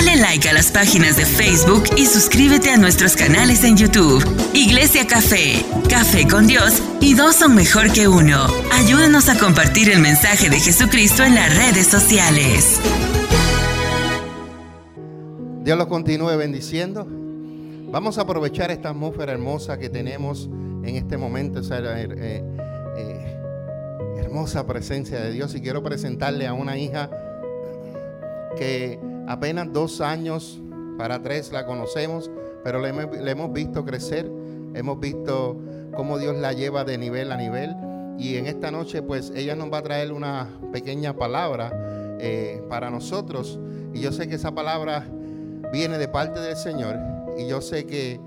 Dale like a las páginas de Facebook y suscríbete a nuestros canales en YouTube. Iglesia Café, Café con Dios y dos son mejor que uno. Ayúdanos a compartir el mensaje de Jesucristo en las redes sociales. Dios los continúe bendiciendo. Vamos a aprovechar esta atmósfera hermosa que tenemos en este momento, esa eh, eh, hermosa presencia de Dios. Y quiero presentarle a una hija que apenas dos años para tres la conocemos, pero le, hemos visto crecer, hemos visto cómo Dios la lleva de nivel a nivel. Y en esta noche, pues ella nos va a traer una pequeña palabra eh, para nosotros. Y yo sé que esa palabra viene de parte del Señor. Y yo sé que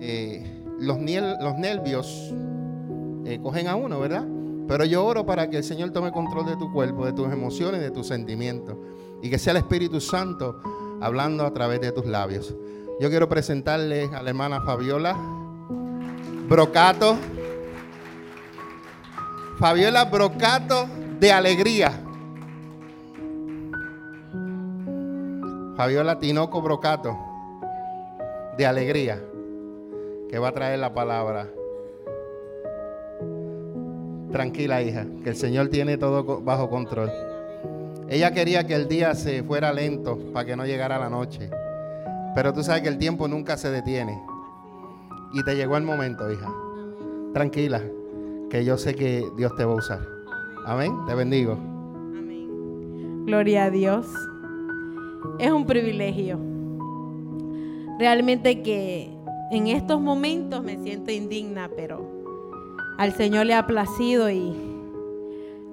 eh, los, nervios eh, cogen a uno, ¿verdad? Pero yo oro para que el Señor tome control de tu cuerpo, de tus emociones, de tus sentimientos. Y que sea el Espíritu Santo hablando a través de tus labios. Yo quiero presentarle a la hermana Fabiola Brocato. Fabiola Brocato de Alegría. Fabiola Tinoco Brocato de Alegría. Que va a traer la palabra. Tranquila hija, que el Señor tiene todo bajo control. Ella quería que el día se fuera lento para que no llegara la noche. Pero tú sabes que el tiempo nunca se detiene. Y te llegó el momento, hija. Tranquila, que yo sé que Dios te va a usar. Amén. Te bendigo. Amén. Gloria a Dios. Es un privilegio. Realmente que en estos momentos me siento indigna, pero al Señor le ha placido y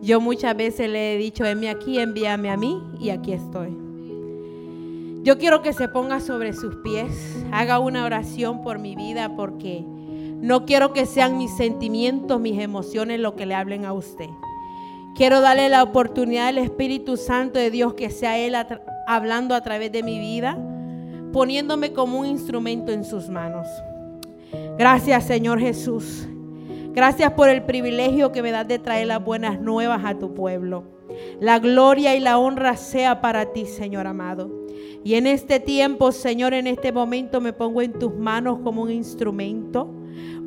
yo muchas veces le he dicho, envíame aquí, envíame a mí y aquí estoy. Yo quiero que se ponga sobre sus pies, haga una oración por mi vida porque no quiero que sean mis sentimientos, mis emociones lo que le hablen a usted. Quiero darle la oportunidad al Espíritu Santo de Dios que sea Él hablando a través de mi vida, poniéndome como un instrumento en sus manos. Gracias Señor Jesús. Gracias por el privilegio que me das de traer las buenas nuevas a tu pueblo. La gloria y la honra sea para ti, Señor amado. Y en este tiempo, Señor, en este momento me pongo en tus manos como un instrumento.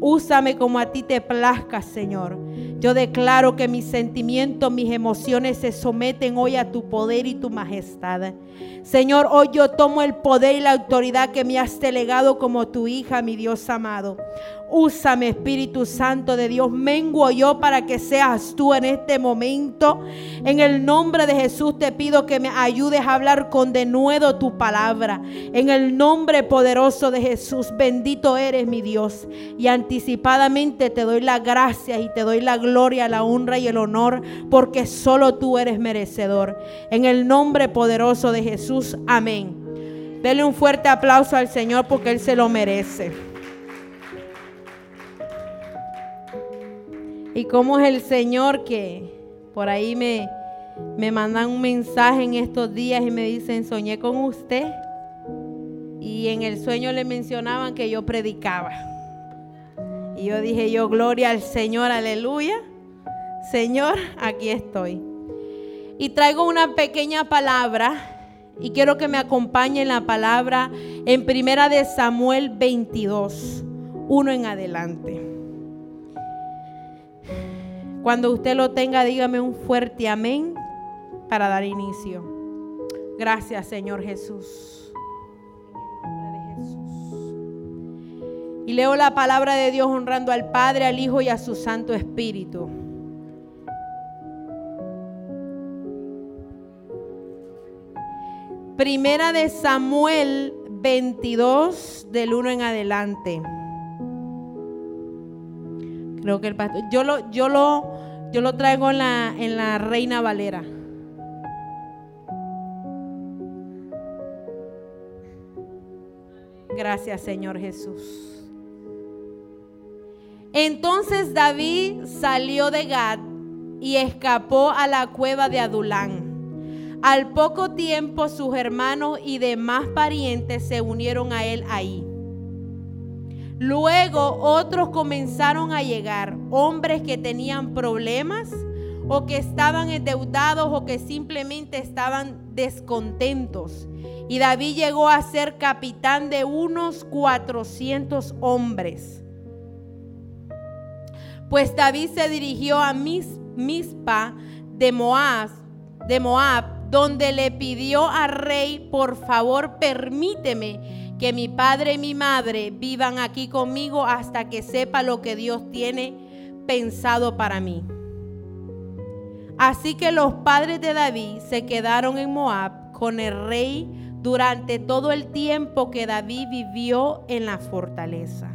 Úsame como a ti te plazca, Señor. Yo declaro que mis sentimientos, mis emociones se someten hoy a tu poder y tu majestad. Señor, hoy yo tomo el poder y la autoridad que me has delegado como tu hija, mi Dios amado. Úsame, Espíritu Santo de Dios. Menguo yo para que seas tú en este momento. En el nombre de Jesús te pido que me ayudes a hablar con denuedo tu palabra. En el nombre poderoso de Jesús, bendito eres mi Dios. Y anticipadamente te doy la gracia y te doy la gloria, la honra y el honor, porque solo tú eres merecedor. En el nombre poderoso de Jesús, amén. Dele un fuerte aplauso al Señor porque Él se lo merece. Y cómo es el Señor que por ahí me, me mandan un mensaje en estos días y me dicen, soñé con usted. Y en el sueño le mencionaban que yo predicaba. Y yo dije, yo, gloria al Señor, aleluya. Señor, aquí estoy. Y traigo una pequeña palabra y quiero que me acompañe la palabra en primera de Samuel 22, uno en adelante. Cuando usted lo tenga, dígame un fuerte amén para dar inicio. Gracias, Señor Jesús. Y leo la palabra de Dios honrando al Padre, al Hijo y a su Santo Espíritu. Primera de Samuel 22, del 1 en adelante. Creo que el pastor. Yo lo, yo lo, yo lo traigo en la, en la Reina Valera. Gracias, Señor Jesús. Entonces David salió de Gad y escapó a la cueva de Adulán. Al poco tiempo sus hermanos y demás parientes se unieron a él ahí. Luego otros comenzaron a llegar, hombres que tenían problemas, o que estaban endeudados o que simplemente estaban descontentos. Y David llegó a ser capitán de unos 400 hombres. Pues David se dirigió a Mispa de Moab, de Moab, donde le pidió al rey, por favor, permíteme que mi padre y mi madre vivan aquí conmigo hasta que sepa lo que Dios tiene pensado para mí. Así que los padres de David se quedaron en Moab con el rey durante todo el tiempo que David vivió en la fortaleza.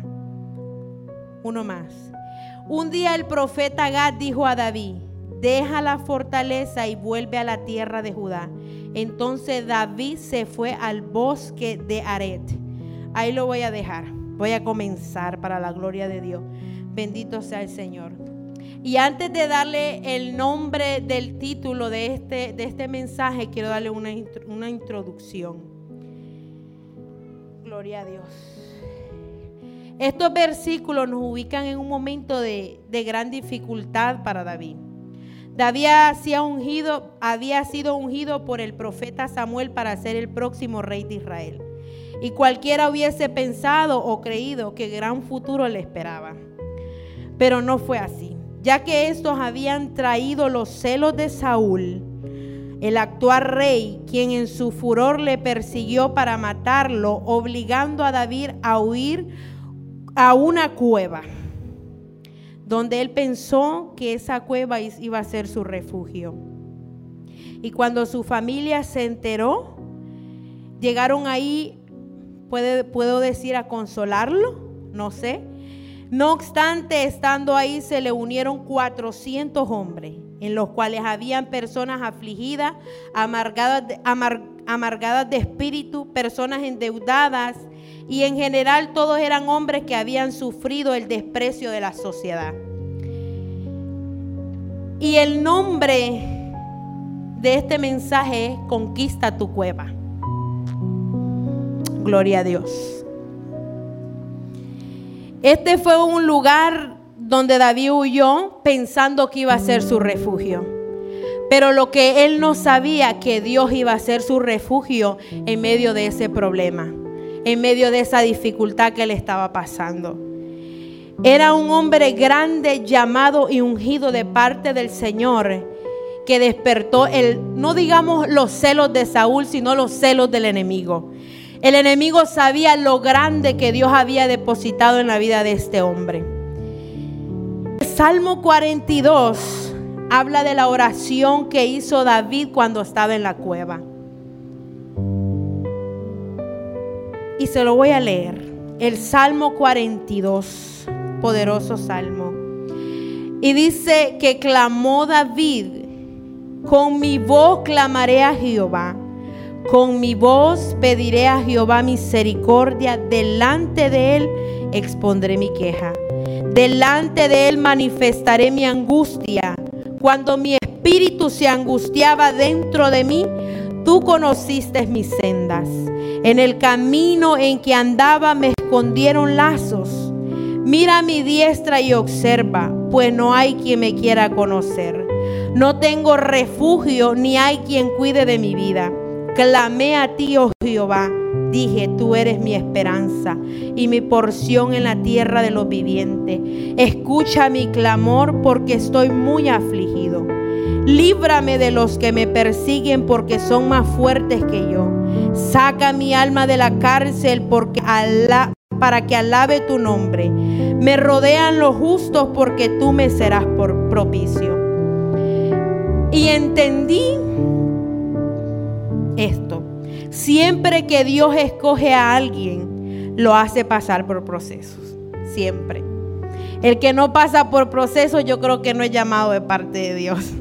Uno más. Un día el profeta Gad dijo a David, deja la fortaleza y vuelve a la tierra de Judá. Entonces David se fue al bosque de Aret. Ahí lo voy a dejar. Voy a comenzar para la gloria de Dios. Bendito sea el Señor. Y antes de darle el nombre del título de este, de este mensaje, quiero darle una, una introducción. Gloria a Dios. Estos versículos nos ubican en un momento de, gran dificultad para David. David había sido ungido por el profeta Samuel para ser el próximo rey de Israel. Y cualquiera hubiese pensado o creído que gran futuro le esperaba. Pero no fue así ya que estos habían traído los celos de Saúl, el actual rey, quien en su furor le persiguió para matarlo, obligando a David a huir a una cueva, donde él pensó que esa cueva iba a ser su refugio. Y cuando su familia se enteró, llegaron ahí, puede, puedo decir, a consolarlo, no sé, no obstante, estando ahí se le unieron 400 hombres, en los cuales habían personas afligidas, amargadas amargadas de espíritu, personas endeudadas, y en general todos eran hombres que habían sufrido el desprecio de la sociedad. Y el nombre de este mensaje es Conquista tu cueva. Gloria a Dios. Este fue un lugar donde David huyó pensando que iba a ser su refugio. Pero lo que él no sabía que Dios iba a ser su refugio en medio de ese problema, en medio de esa dificultad que le estaba pasando. Era un hombre grande, llamado y ungido de parte del Señor, que despertó el, no digamos los celos de Saúl, sino los celos del enemigo. El enemigo sabía lo grande que Dios había depositado en la vida de este hombre. El Salmo 42 habla de la oración que hizo David cuando estaba en la cueva. Y se lo voy a leer. El Salmo 42, poderoso salmo. Y dice que clamó David, con mi voz clamaré a Jehová con mi voz pediré a Jehová misericordia, delante de él expondré mi queja. Delante de él manifestaré mi angustia. Cuando mi espíritu se angustiaba dentro de mí, tú conociste mis sendas. En el camino en que andaba me escondieron lazos. Mira mi diestra y observa, pues no hay quien me quiera conocer. No tengo refugio ni hay quien cuide de mi vida. Clamé a ti, oh Jehová. Dije, tú eres mi esperanza y mi porción en la tierra de los vivientes. Escucha mi clamor porque estoy muy afligido. Líbrame de los que me persiguen porque son más fuertes que yo. Saca mi alma de la cárcel porque para que alabe tu nombre. Me rodean los justos porque tú me serás por propicio. Y entendí esto. Siempre que Dios escoge a alguien, lo hace pasar por procesos. Siempre. El que no pasa por procesos, yo creo que no es llamado de parte de Dios.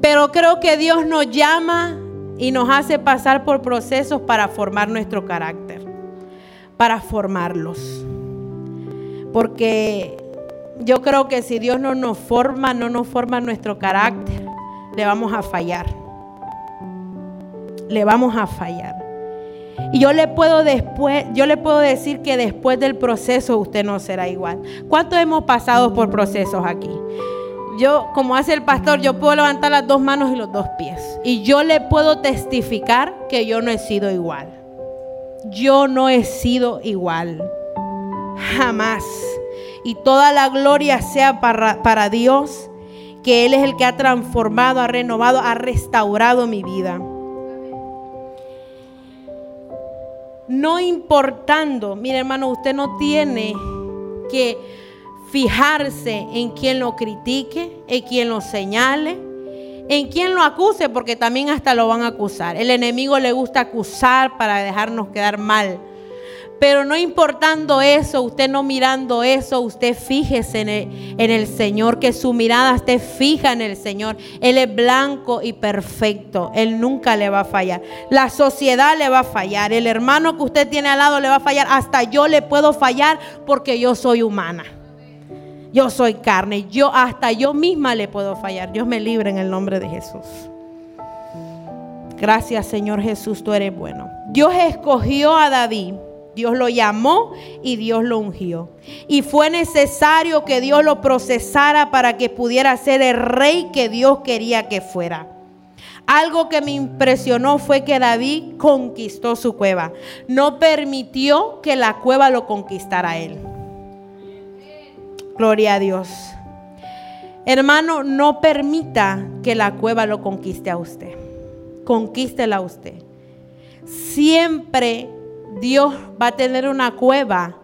Pero creo que Dios nos llama y nos hace pasar por procesos para formar nuestro carácter, para formarlos. Porque yo creo que si Dios no nos forma, no nos forma nuestro carácter, le vamos a fallar le vamos a fallar. Y yo le puedo después, yo le puedo decir que después del proceso usted no será igual. ¿Cuántos hemos pasado por procesos aquí? Yo, como hace el pastor, yo puedo levantar las dos manos y los dos pies. Y yo le puedo testificar que yo no he sido igual. Yo no he sido igual. Jamás. Y toda la gloria sea para, para Dios, que Él es el que ha transformado, ha renovado, ha restaurado mi vida. No importando, mire hermano, usted no tiene que fijarse en quien lo critique, en quien lo señale, en quien lo acuse, porque también hasta lo van a acusar. El enemigo le gusta acusar para dejarnos quedar mal. Pero no importando eso, usted no mirando eso, usted fíjese en el, Señor, que su mirada esté fija en el Señor. Él es blanco y perfecto, Él nunca le va a fallar. La sociedad le va a fallar, el hermano que usted tiene al lado le va a fallar, hasta yo le puedo fallar porque yo soy humana. Yo soy carne, yo hasta yo misma le puedo fallar. Dios me libre en el nombre de Jesús. Gracias Señor Jesús, tú eres bueno. Dios escogió a David Dios lo llamó y Dios lo ungió. Y fue necesario que Dios lo procesara para que pudiera ser el rey que Dios quería que fuera. Algo que me impresionó fue que David conquistó su cueva. No permitió que la cueva lo conquistara a él. Gloria a Dios. Hermano, no permita que la cueva lo conquiste a usted. Conquístela a usted. Siempre Dios va a tener una cueva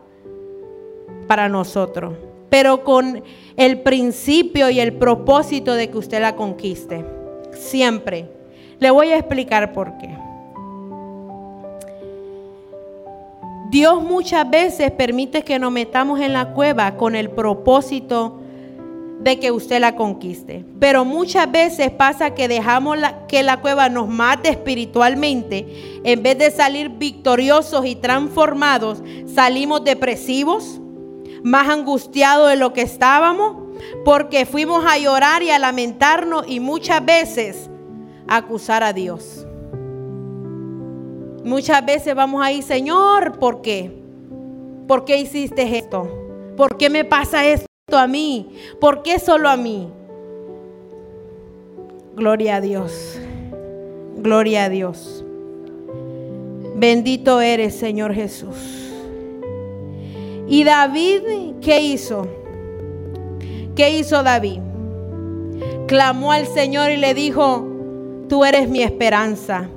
para nosotros, pero con el principio y el propósito de que usted la conquiste. Siempre. Le voy a explicar por qué. Dios muchas veces permite que nos metamos en la cueva con el propósito de que usted la conquiste. Pero muchas veces pasa que dejamos que la cueva nos mate espiritualmente. En vez de salir victoriosos y transformados, salimos depresivos, más angustiados de lo que estábamos, porque fuimos a llorar y a lamentarnos y muchas veces a acusar a Dios. Muchas veces vamos ahí, Señor, ¿por qué? ¿Por qué hiciste esto? ¿Por qué me pasa esto? a mí? ¿Por qué solo a mí? Gloria a Dios. Gloria a Dios. Bendito eres, Señor Jesús. ¿Y David qué hizo? ¿Qué hizo David? Clamó al Señor y le dijo, tú eres mi esperanza.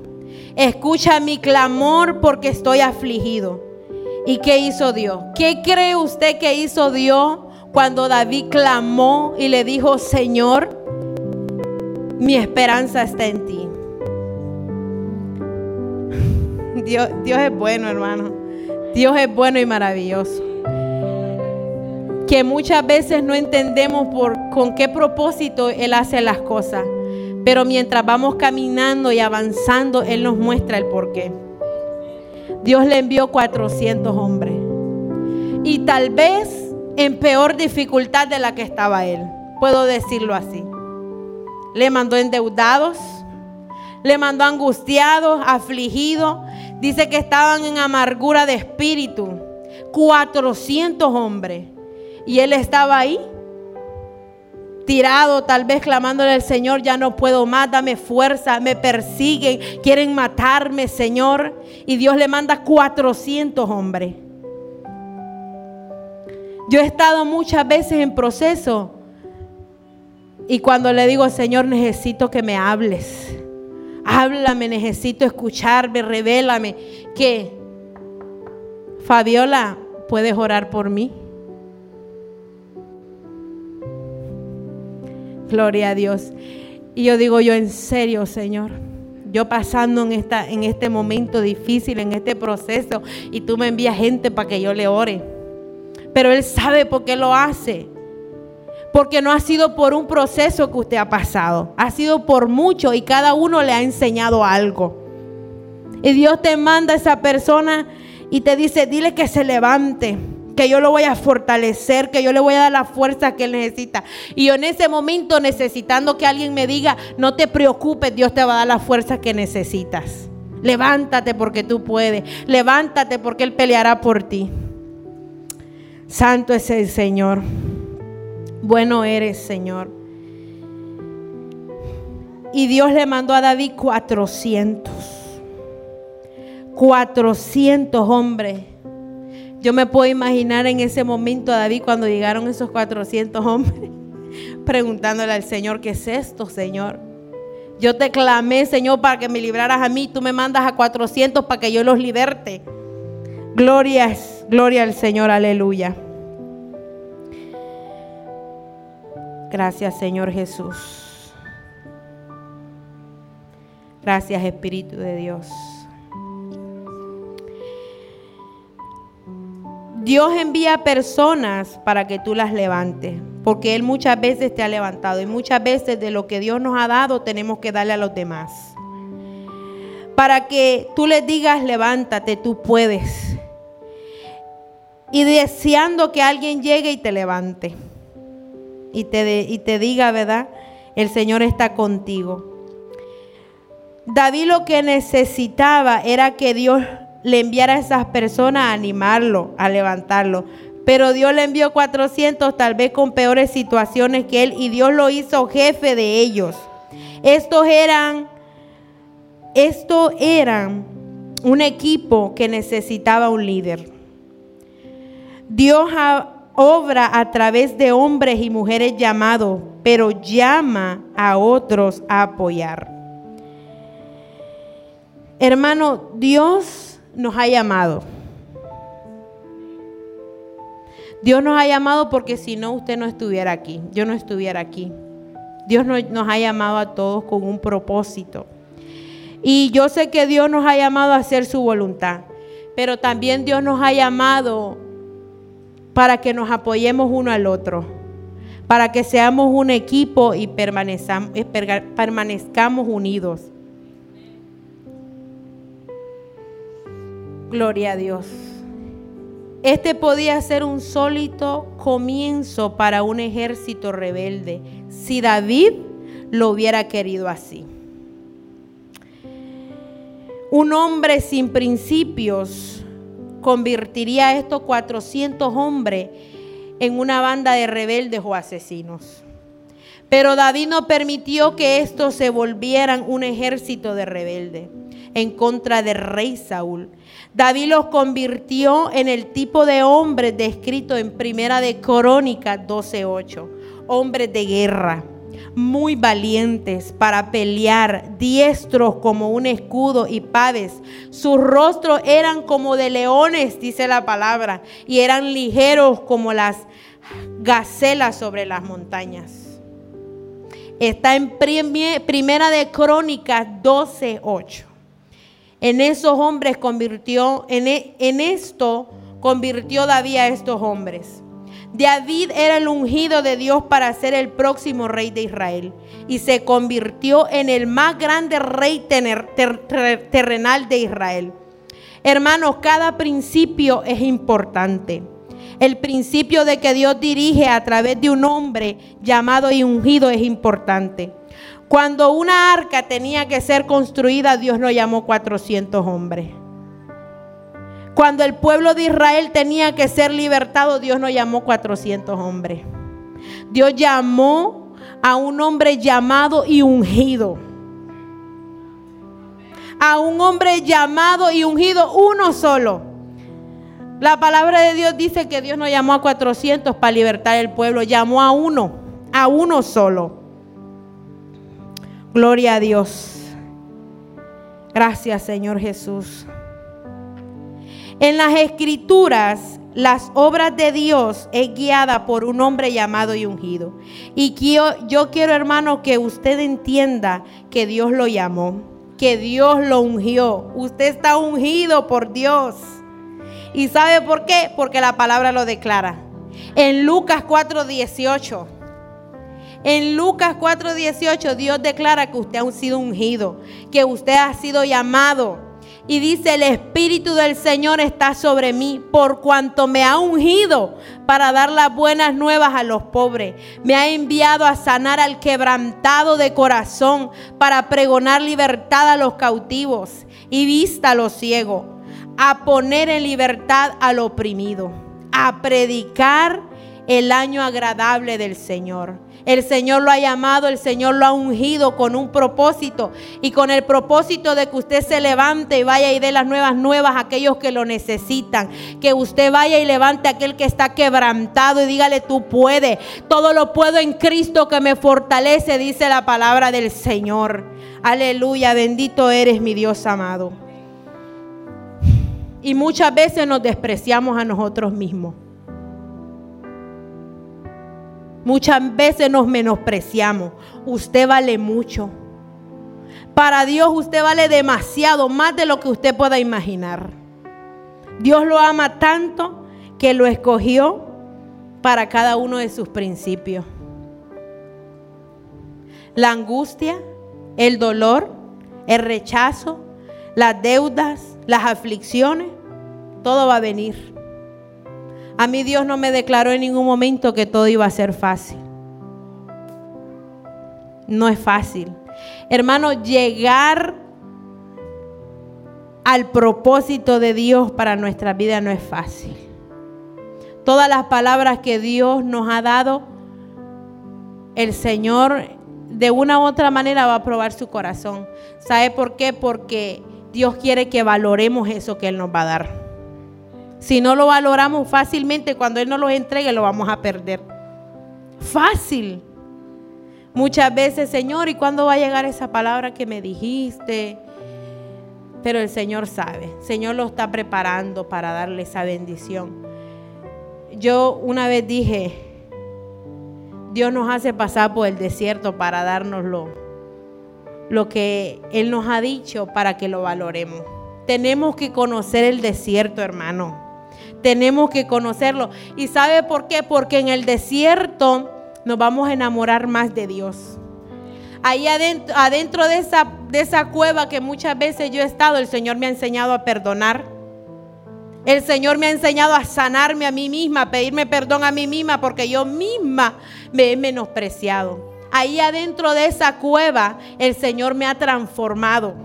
Escucha mi clamor porque estoy afligido. ¿Y qué hizo Dios? ¿Qué cree usted que hizo Dios cuando David clamó y le dijo, Señor, mi esperanza está en ti. Dios, Dios es bueno, hermano. Dios es bueno y maravilloso. Que muchas veces no entendemos por con qué propósito Él hace las cosas. Pero mientras vamos caminando y avanzando, Él nos muestra el porqué. Dios le envió 400 hombres. Y tal vez en peor dificultad de la que estaba él. Puedo decirlo así. Le mandó endeudados, le mandó angustiados, afligidos. Dice que estaban en amargura de espíritu. 400 hombres. Y él estaba ahí, tirado, tal vez clamándole al Señor, ya no puedo más, dame fuerza, me persiguen, quieren matarme, Señor. Y Dios le manda 400 hombres. Yo he estado muchas veces en proceso y cuando le digo, Señor, necesito que me hables. Háblame, necesito escucharme, revélame. Que, Fabiola, ¿puedes orar por mí? Gloria a Dios. Y yo digo, yo en serio, Señor, yo pasando en, esta, en este momento difícil, en este proceso, y tú me envías gente para que yo le ore. Pero Él sabe por qué lo hace. Porque no ha sido por un proceso que usted ha pasado. Ha sido por mucho y cada uno le ha enseñado algo. Y Dios te manda a esa persona y te dice, dile que se levante, que yo lo voy a fortalecer, que yo le voy a dar la fuerza que él necesita. Y yo en ese momento necesitando que alguien me diga, no te preocupes, Dios te va a dar la fuerza que necesitas. Levántate porque tú puedes. Levántate porque Él peleará por ti. Santo es el Señor. Bueno eres, Señor. Y Dios le mandó a David 400. 400 hombres. Yo me puedo imaginar en ese momento a David cuando llegaron esos 400 hombres, preguntándole al Señor, ¿qué es esto, Señor? Yo te clamé, Señor, para que me libraras a mí. Tú me mandas a 400 para que yo los liberte. Gloria, gloria al Señor, aleluya. Gracias, Señor Jesús. Gracias, Espíritu de Dios. Dios envía personas para que tú las levantes, porque Él muchas veces te ha levantado y muchas veces de lo que Dios nos ha dado tenemos que darle a los demás. Para que tú les digas, levántate, tú puedes. Y deseando que alguien llegue y te levante. Y te, y te diga, ¿verdad? El Señor está contigo. David lo que necesitaba era que Dios le enviara a esas personas a animarlo, a levantarlo. Pero Dios le envió 400, tal vez con peores situaciones que él, y Dios lo hizo jefe de ellos. Estos eran, estos eran un equipo que necesitaba un líder. Dios obra a través de hombres y mujeres llamados, pero llama a otros a apoyar. Hermano, Dios nos ha llamado. Dios nos ha llamado porque si no usted no estuviera aquí, yo no estuviera aquí. Dios nos, ha llamado a todos con un propósito. Y yo sé que Dios nos ha llamado a hacer su voluntad, pero también Dios nos ha llamado para que nos apoyemos uno al otro, para que seamos un equipo y permanezcamos unidos. Gloria a Dios. Este podía ser un sólido comienzo para un ejército rebelde si David lo hubiera querido así. Un hombre sin principios convertiría a estos 400 hombres en una banda de rebeldes o asesinos. Pero David no permitió que estos se volvieran un ejército de rebeldes en contra del rey Saúl David los convirtió en el tipo de hombres descrito en Primera de Crónicas 12:8, hombres de guerra, muy valientes para pelear, diestros como un escudo y pades. Sus rostros eran como de leones, dice la palabra, y eran ligeros como las gacelas sobre las montañas. Está en Primera de Crónicas 12:8 en esos hombres convirtió, en, e, en esto convirtió David a estos hombres. David era el ungido de Dios para ser el próximo rey de Israel y se convirtió en el más grande rey terrenal de Israel. Hermanos, cada principio es importante. El principio de que Dios dirige a través de un hombre llamado y ungido es importante. Cuando una arca tenía que ser construida, Dios no llamó 400 hombres. Cuando el pueblo de Israel tenía que ser libertado, Dios no llamó 400 hombres. Dios llamó a un hombre llamado y ungido. A un hombre llamado y ungido, uno solo. La palabra de Dios dice que Dios no llamó a 400 para libertar el pueblo, llamó a uno, a uno solo. Gloria a Dios. Gracias Señor Jesús. En las escrituras, las obras de Dios es guiada por un hombre llamado y ungido. Y yo, yo quiero, hermano, que usted entienda que Dios lo llamó, que Dios lo ungió. Usted está ungido por Dios. ¿Y sabe por qué? Porque la palabra lo declara. En Lucas 4:18 en Lucas 4:18 Dios declara que usted ha sido ungido, que usted ha sido llamado. Y dice, el Espíritu del Señor está sobre mí por cuanto me ha ungido para dar las buenas nuevas a los pobres. Me ha enviado a sanar al quebrantado de corazón, para pregonar libertad a los cautivos y vista a los ciegos, a poner en libertad al oprimido, a predicar el año agradable del Señor. El Señor lo ha llamado, el Señor lo ha ungido con un propósito y con el propósito de que usted se levante y vaya y dé las nuevas nuevas a aquellos que lo necesitan. Que usted vaya y levante a aquel que está quebrantado y dígale, tú puedes. Todo lo puedo en Cristo que me fortalece, dice la palabra del Señor. Aleluya, bendito eres mi Dios amado. Y muchas veces nos despreciamos a nosotros mismos. Muchas veces nos menospreciamos. Usted vale mucho. Para Dios usted vale demasiado, más de lo que usted pueda imaginar. Dios lo ama tanto que lo escogió para cada uno de sus principios. La angustia, el dolor, el rechazo, las deudas, las aflicciones, todo va a venir. A mí Dios no me declaró en ningún momento que todo iba a ser fácil. No es fácil. Hermano, llegar al propósito de Dios para nuestra vida no es fácil. Todas las palabras que Dios nos ha dado, el Señor de una u otra manera va a probar su corazón. ¿Sabe por qué? Porque Dios quiere que valoremos eso que Él nos va a dar. Si no lo valoramos fácilmente, cuando Él nos lo entregue, lo vamos a perder. Fácil. Muchas veces, Señor, ¿y cuándo va a llegar esa palabra que me dijiste? Pero el Señor sabe. El Señor lo está preparando para darle esa bendición. Yo una vez dije, Dios nos hace pasar por el desierto para darnos lo que Él nos ha dicho para que lo valoremos. Tenemos que conocer el desierto, hermano. Tenemos que conocerlo. ¿Y sabe por qué? Porque en el desierto nos vamos a enamorar más de Dios. Ahí adentro, adentro de, esa, de esa cueva que muchas veces yo he estado, el Señor me ha enseñado a perdonar. El Señor me ha enseñado a sanarme a mí misma, a pedirme perdón a mí misma, porque yo misma me he menospreciado. Ahí adentro de esa cueva, el Señor me ha transformado.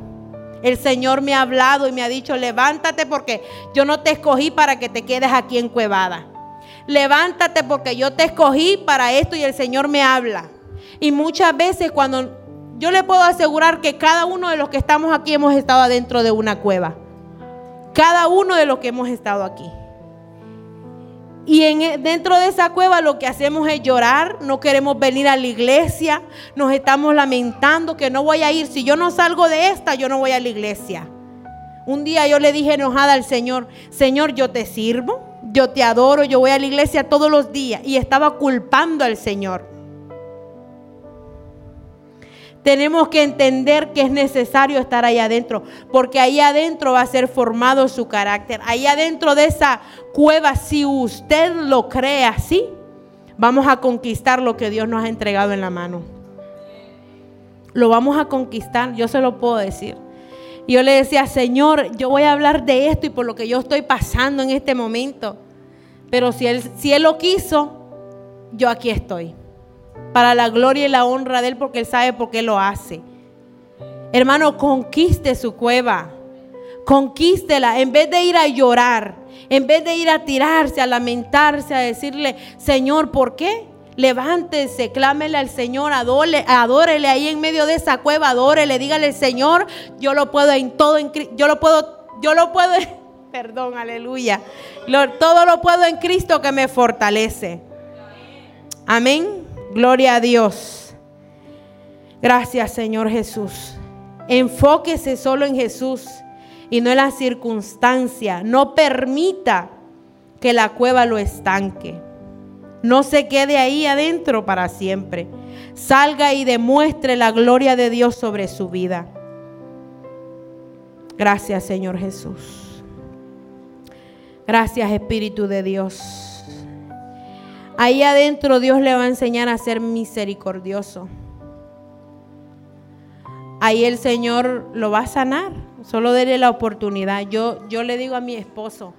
El Señor me ha hablado y me ha dicho, levántate porque yo no te escogí para que te quedes aquí en Cuevada. Levántate porque yo te escogí para esto y el Señor me habla. Y muchas veces cuando yo le puedo asegurar que cada uno de los que estamos aquí hemos estado adentro de una cueva. Cada uno de los que hemos estado aquí. Y en, e, dentro de esa cueva lo que hacemos es llorar, no queremos venir a la iglesia, nos estamos lamentando que no voy a ir. Si yo no salgo de esta, yo no voy a la iglesia. Un día yo le dije enojada al Señor, Señor, yo te sirvo, yo te adoro, yo voy a la iglesia todos los días. Y estaba culpando al Señor. Tenemos que entender que es necesario estar ahí adentro, porque ahí adentro va a ser formado su carácter. Ahí adentro de esa cueva, si usted lo cree así, vamos a conquistar lo que Dios nos ha entregado en la mano. Lo vamos a conquistar, yo se lo puedo decir. Yo le decía, Señor, yo voy a hablar de esto y por lo que yo estoy pasando en este momento. Pero si Él, si él lo quiso, yo aquí estoy para la gloria y la honra de Él porque Él sabe por qué lo hace. Hermano, conquiste su cueva. Conquístela en vez de ir a llorar, en vez de ir a tirarse, a lamentarse, a decirle, Señor, ¿por qué? Levántese, clámele al Señor, adore, adórele ahí en medio de esa cueva, adórele, dígale, Señor, yo lo puedo en todo, en, yo lo puedo, yo lo puedo, perdón, aleluya. todo lo puedo en Cristo que me fortalece. Amén. Gloria a Dios. Gracias Señor Jesús. Enfóquese solo en Jesús y no en la circunstancia. No permita que la cueva lo estanque. No se quede ahí adentro para siempre. Salga y demuestre la gloria de Dios sobre su vida. Gracias Señor Jesús. Gracias Espíritu de Dios. Ahí adentro Dios le va a enseñar a ser misericordioso. Ahí el Señor lo va a sanar. Solo déle la oportunidad. Yo, yo le digo a mi esposo,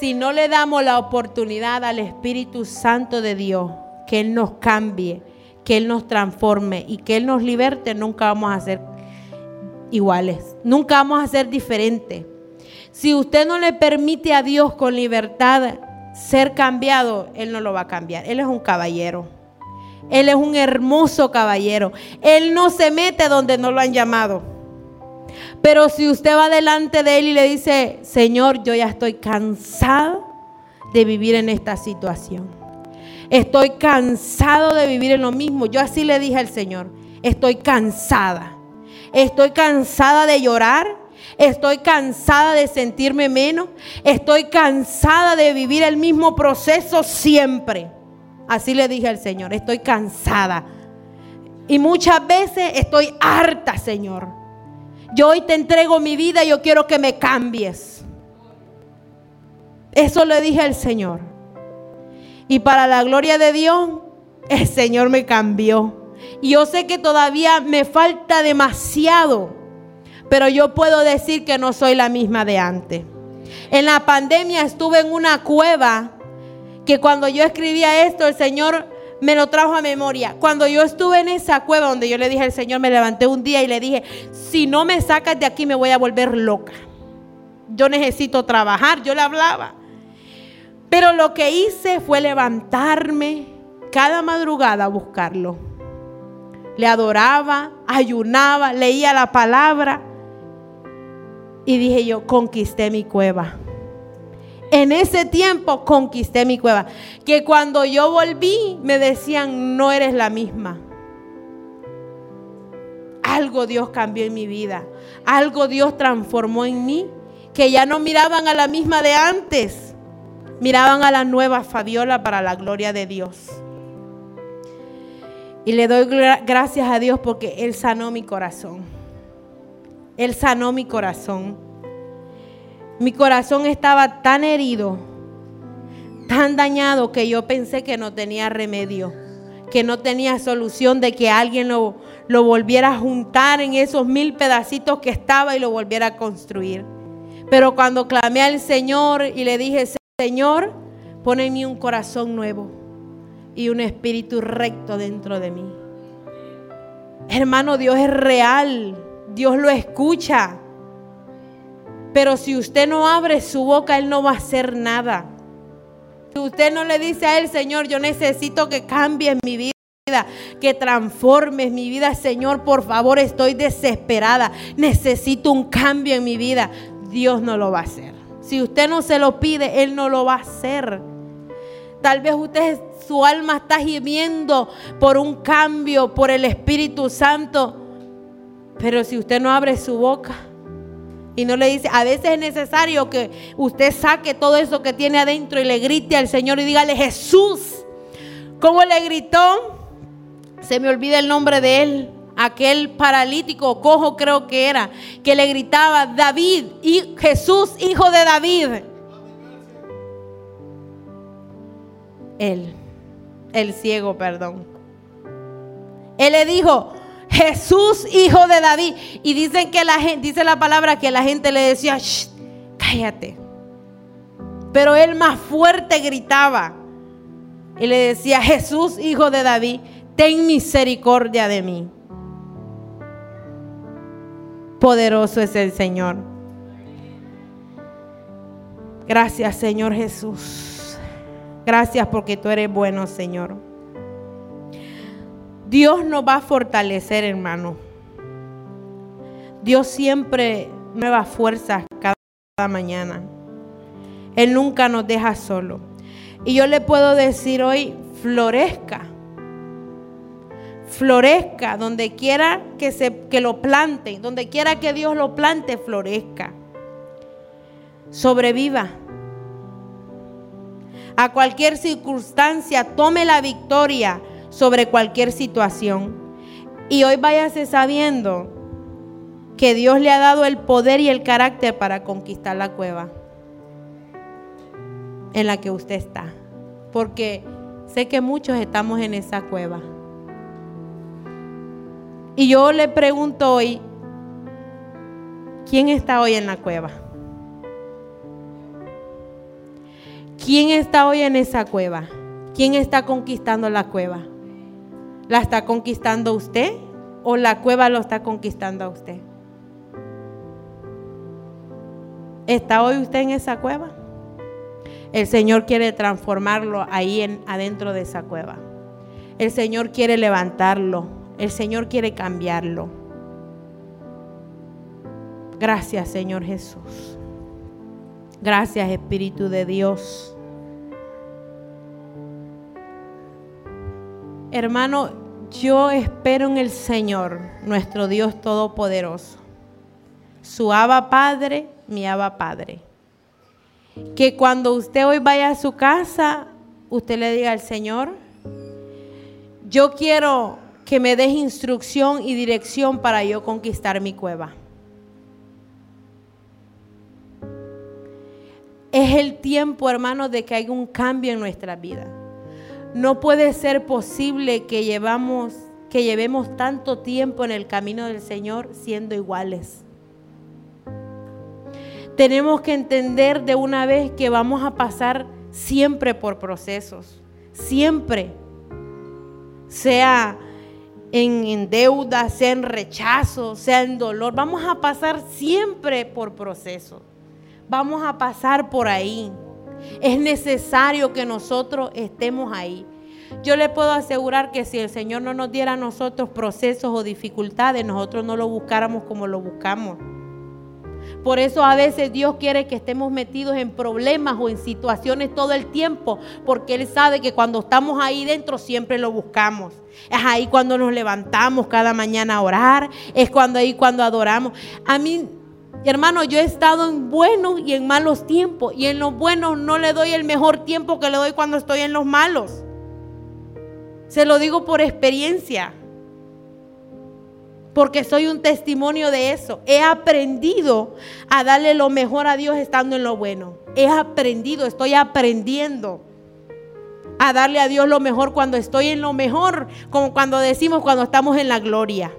si no le damos la oportunidad al Espíritu Santo de Dios, que Él nos cambie, que Él nos transforme y que Él nos liberte, nunca vamos a ser iguales. Nunca vamos a ser diferentes. Si usted no le permite a Dios con libertad ser cambiado, Él no lo va a cambiar. Él es un caballero. Él es un hermoso caballero. Él no se mete donde no lo han llamado. Pero si usted va delante de Él y le dice, Señor, yo ya estoy cansado de vivir en esta situación. Estoy cansado de vivir en lo mismo. Yo así le dije al Señor, estoy cansada. Estoy cansada de llorar. Estoy cansada de sentirme menos. Estoy cansada de vivir el mismo proceso siempre. Así le dije al Señor, estoy cansada. Y muchas veces estoy harta, Señor. Yo hoy te entrego mi vida yo quiero que me cambies. Eso le dije al Señor. Y para la gloria de Dios, el Señor me cambió. Y yo sé que todavía me falta demasiado, pero yo puedo decir que no soy la misma de antes. En la pandemia estuve en una cueva que cuando yo escribía esto, el Señor me lo trajo a memoria. Cuando yo estuve en esa cueva donde yo le dije al Señor, me levanté un día y le dije, si no me sacas de aquí me voy a volver loca. Yo necesito trabajar, yo le hablaba. Pero lo que hice fue levantarme cada madrugada a buscarlo. Le adoraba, ayunaba, leía la palabra. Y dije yo, conquisté mi cueva. En ese tiempo conquisté mi cueva. Que cuando yo volví me decían, no eres la misma. Algo Dios cambió en mi vida. Algo Dios transformó en mí. Que ya no miraban a la misma de antes. Miraban a la nueva Fabiola para la gloria de Dios. Y le doy gracias a Dios porque Él sanó mi corazón. Él sanó mi corazón. Mi corazón estaba tan herido, tan dañado que yo pensé que no tenía remedio, que no tenía solución de que alguien lo, lo volviera a juntar en esos mil pedacitos que estaba y lo volviera a construir. Pero cuando clamé al Señor y le dije, Señor, pon en mí un corazón nuevo y un espíritu recto dentro de mí. Hermano, Dios es real. Dios lo escucha. Pero si usted no abre su boca, Él no va a hacer nada. Si usted no le dice a Él, Señor, yo necesito que cambies mi vida que transformes mi vida, Señor, por favor, estoy desesperada, necesito un cambio en mi vida. Dios no lo va a hacer. Si usted no se lo pide, Él no lo va a hacer. Tal vez usted, su alma está gimiendo por un cambio, por el Espíritu Santo. Pero si usted no abre su boca, y no le dice, a veces es necesario que usted saque todo eso que tiene adentro y le grite al Señor y dígale, Jesús, ¿cómo le gritó? Se me olvida el nombre de él, aquel paralítico, cojo creo que era, que le gritaba, David, y Jesús, hijo de David. Él, el ciego, perdón. Él le dijo, Jesús, hijo de David. Y dicen que la gente, dice la palabra que la gente le decía, cállate. Pero él más fuerte gritaba y le decía, Jesús, hijo de David, ten misericordia de mí. Poderoso es el Señor. Gracias, Señor Jesús. Gracias porque tú eres bueno, Señor. Dios nos va a fortalecer, hermano. Dios siempre nueva fuerzas cada mañana. Él nunca nos deja solo. Y yo le puedo decir hoy, florezca. Florezca donde quiera que, se, que lo plante, donde quiera que Dios lo plante, florezca. Sobreviva. A cualquier circunstancia, tome la victoria sobre cualquier situación. Y hoy váyase sabiendo que Dios le ha dado el poder y el carácter para conquistar la cueva en la que usted está. Porque sé que muchos estamos en esa cueva. Y yo le pregunto hoy, ¿quién está hoy en la cueva? ¿Quién está hoy en esa cueva? ¿Quién está conquistando la cueva? ¿La está conquistando usted o la cueva lo está conquistando a usted? ¿Está hoy usted en esa cueva? El Señor quiere transformarlo ahí en, adentro de esa cueva. El Señor quiere levantarlo. El Señor quiere cambiarlo. Gracias, Señor Jesús. Gracias, Espíritu de Dios. Hermano, yo espero en el Señor, nuestro Dios Todopoderoso. Su Abba Padre, mi Abba Padre. Que cuando usted hoy vaya a su casa, usted le diga al Señor, yo quiero que me des instrucción y dirección para yo conquistar mi cueva. Es el tiempo, hermano, de que haya un cambio en nuestra vida. No puede ser posible que llevamos que llevemos tanto tiempo en el camino del Señor siendo iguales. Tenemos que entender de una vez que vamos a pasar siempre por procesos, siempre. Sea en, en, deuda, sea en rechazo, sea en dolor, vamos a pasar siempre por procesos. Vamos a pasar por ahí. Es necesario que nosotros estemos ahí. Yo le puedo asegurar que si el Señor no nos diera a nosotros procesos o dificultades, nosotros no lo buscáramos como lo buscamos. Por eso a veces Dios quiere que estemos metidos en problemas o en situaciones todo el tiempo, porque Él sabe que cuando estamos ahí dentro siempre lo buscamos. Es ahí cuando nos levantamos cada mañana a orar, es cuando ahí cuando adoramos. A mí hermano, yo he estado en buenos y en malos tiempos. Y en los buenos no le doy el mejor tiempo que le doy cuando estoy en los malos. Se lo digo por experiencia. Porque soy un testimonio de eso. He aprendido a darle lo mejor a Dios estando en lo bueno. He aprendido, estoy aprendiendo a darle a Dios lo mejor cuando estoy en lo mejor, como cuando decimos cuando estamos en la gloria.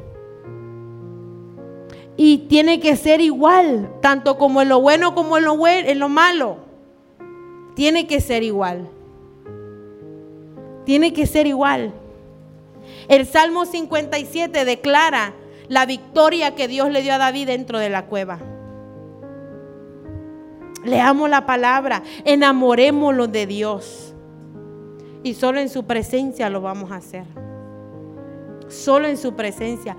Y tiene que ser igual, tanto como en lo bueno como en lo, malo. Tiene que ser igual. Tiene que ser igual. El Salmo 57 declara la victoria que Dios le dio a David dentro de la cueva. Leamos la palabra, enamorémoslo de Dios. Y solo en su presencia lo vamos a hacer. Solo en su presencia.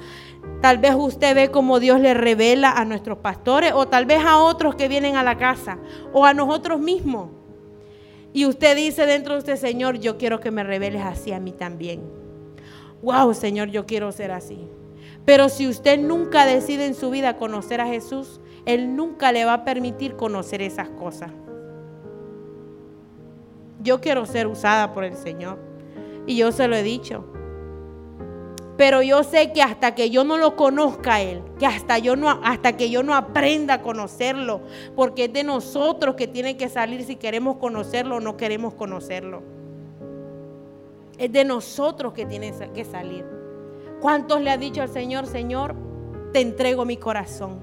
Tal vez usted ve como Dios le revela a nuestros pastores o tal vez a otros que vienen a la casa o a nosotros mismos. Y usted dice dentro de usted, Señor, yo quiero que me reveles así a mí también. Wow, Señor, yo quiero ser así. Pero si usted nunca decide en su vida conocer a Jesús, Él nunca le va a permitir conocer esas cosas. Yo quiero ser usada por el Señor. Y yo se lo he dicho. Pero yo sé que hasta que yo no lo conozca a Él, que hasta, yo no, hasta que yo no aprenda a conocerlo, porque es de nosotros que tiene que salir si queremos conocerlo o no queremos conocerlo. Es de nosotros que tiene que salir. ¿Cuántos le han dicho al Señor, Señor, te entrego mi corazón?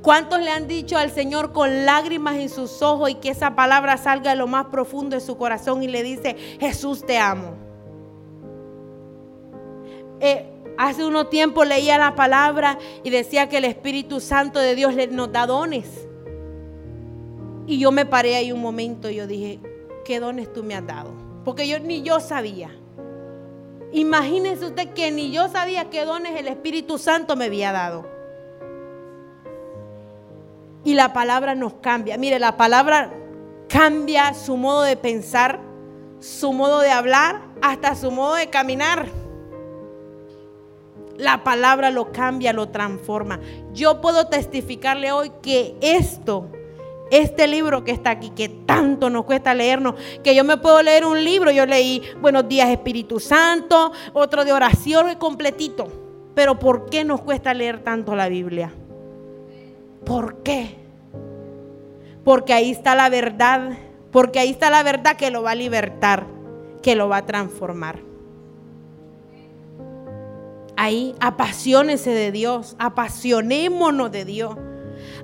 ¿Cuántos le han dicho al Señor con lágrimas en sus ojos y que esa palabra salga de lo más profundo de su corazón y le dice, Jesús te amo? Eh, hace unos tiempo leía la palabra y decía que el Espíritu Santo de Dios nos da dones. Y yo me paré ahí un momento y yo dije, ¿qué dones tú me has dado? Porque yo ni yo sabía. Imagínese usted que ni yo sabía qué dones el Espíritu Santo me había dado. Y la palabra nos cambia. Mire, la palabra cambia su modo de pensar, su modo de hablar, hasta su modo de caminar. La palabra lo cambia, lo transforma. Yo puedo testificarle hoy que esto, este libro que está aquí, que tanto nos cuesta leernos, que yo me puedo leer un libro, yo leí Buenos días Espíritu Santo, otro de oración completito. Pero ¿por qué nos cuesta leer tanto la Biblia? ¿Por qué? Porque ahí está la verdad, porque ahí está la verdad que lo va a libertar, que lo va a transformar ahí, apasionese de Dios, apasionémonos de Dios.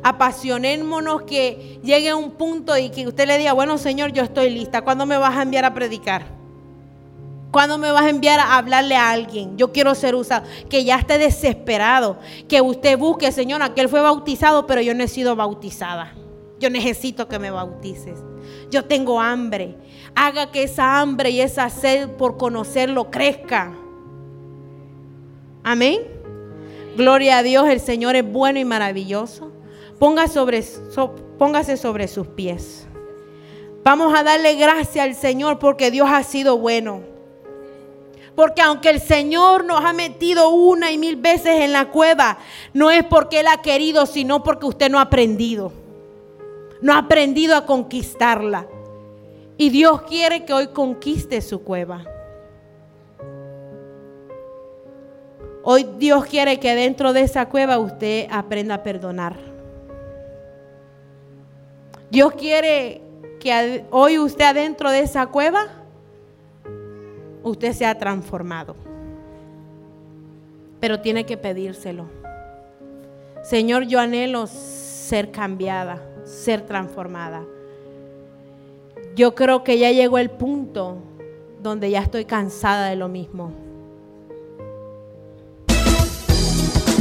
Apasionémonos que llegue a un punto y que usted le diga, bueno Señor, yo estoy lista. ¿Cuándo me vas a enviar a predicar? ¿Cuándo me vas a enviar a hablarle a alguien? Yo quiero ser usado. Que ya esté desesperado. Que usted busque, Señor, aquel fue bautizado, pero yo no he sido bautizada. Yo necesito que me bautices. Yo tengo hambre. Haga que esa hambre y esa sed por conocerlo crezca. Amén. Gloria a Dios, el Señor es bueno y maravilloso. Sobre, póngase sobre sus pies. Vamos a darle gracias al Señor porque Dios ha sido bueno. Porque aunque el Señor nos ha metido una y mil veces en la cueva, no es porque Él ha querido, sino porque usted no ha aprendido. No ha aprendido a conquistarla. Y Dios quiere que hoy conquiste su cueva. Hoy Dios quiere que dentro de esa cueva usted aprenda a perdonar. Dios quiere que hoy usted adentro de esa cueva, usted sea transformado. Pero tiene que pedírselo. Señor, yo anhelo ser cambiada, ser transformada. Yo creo que ya llegó el punto donde ya estoy cansada de lo mismo.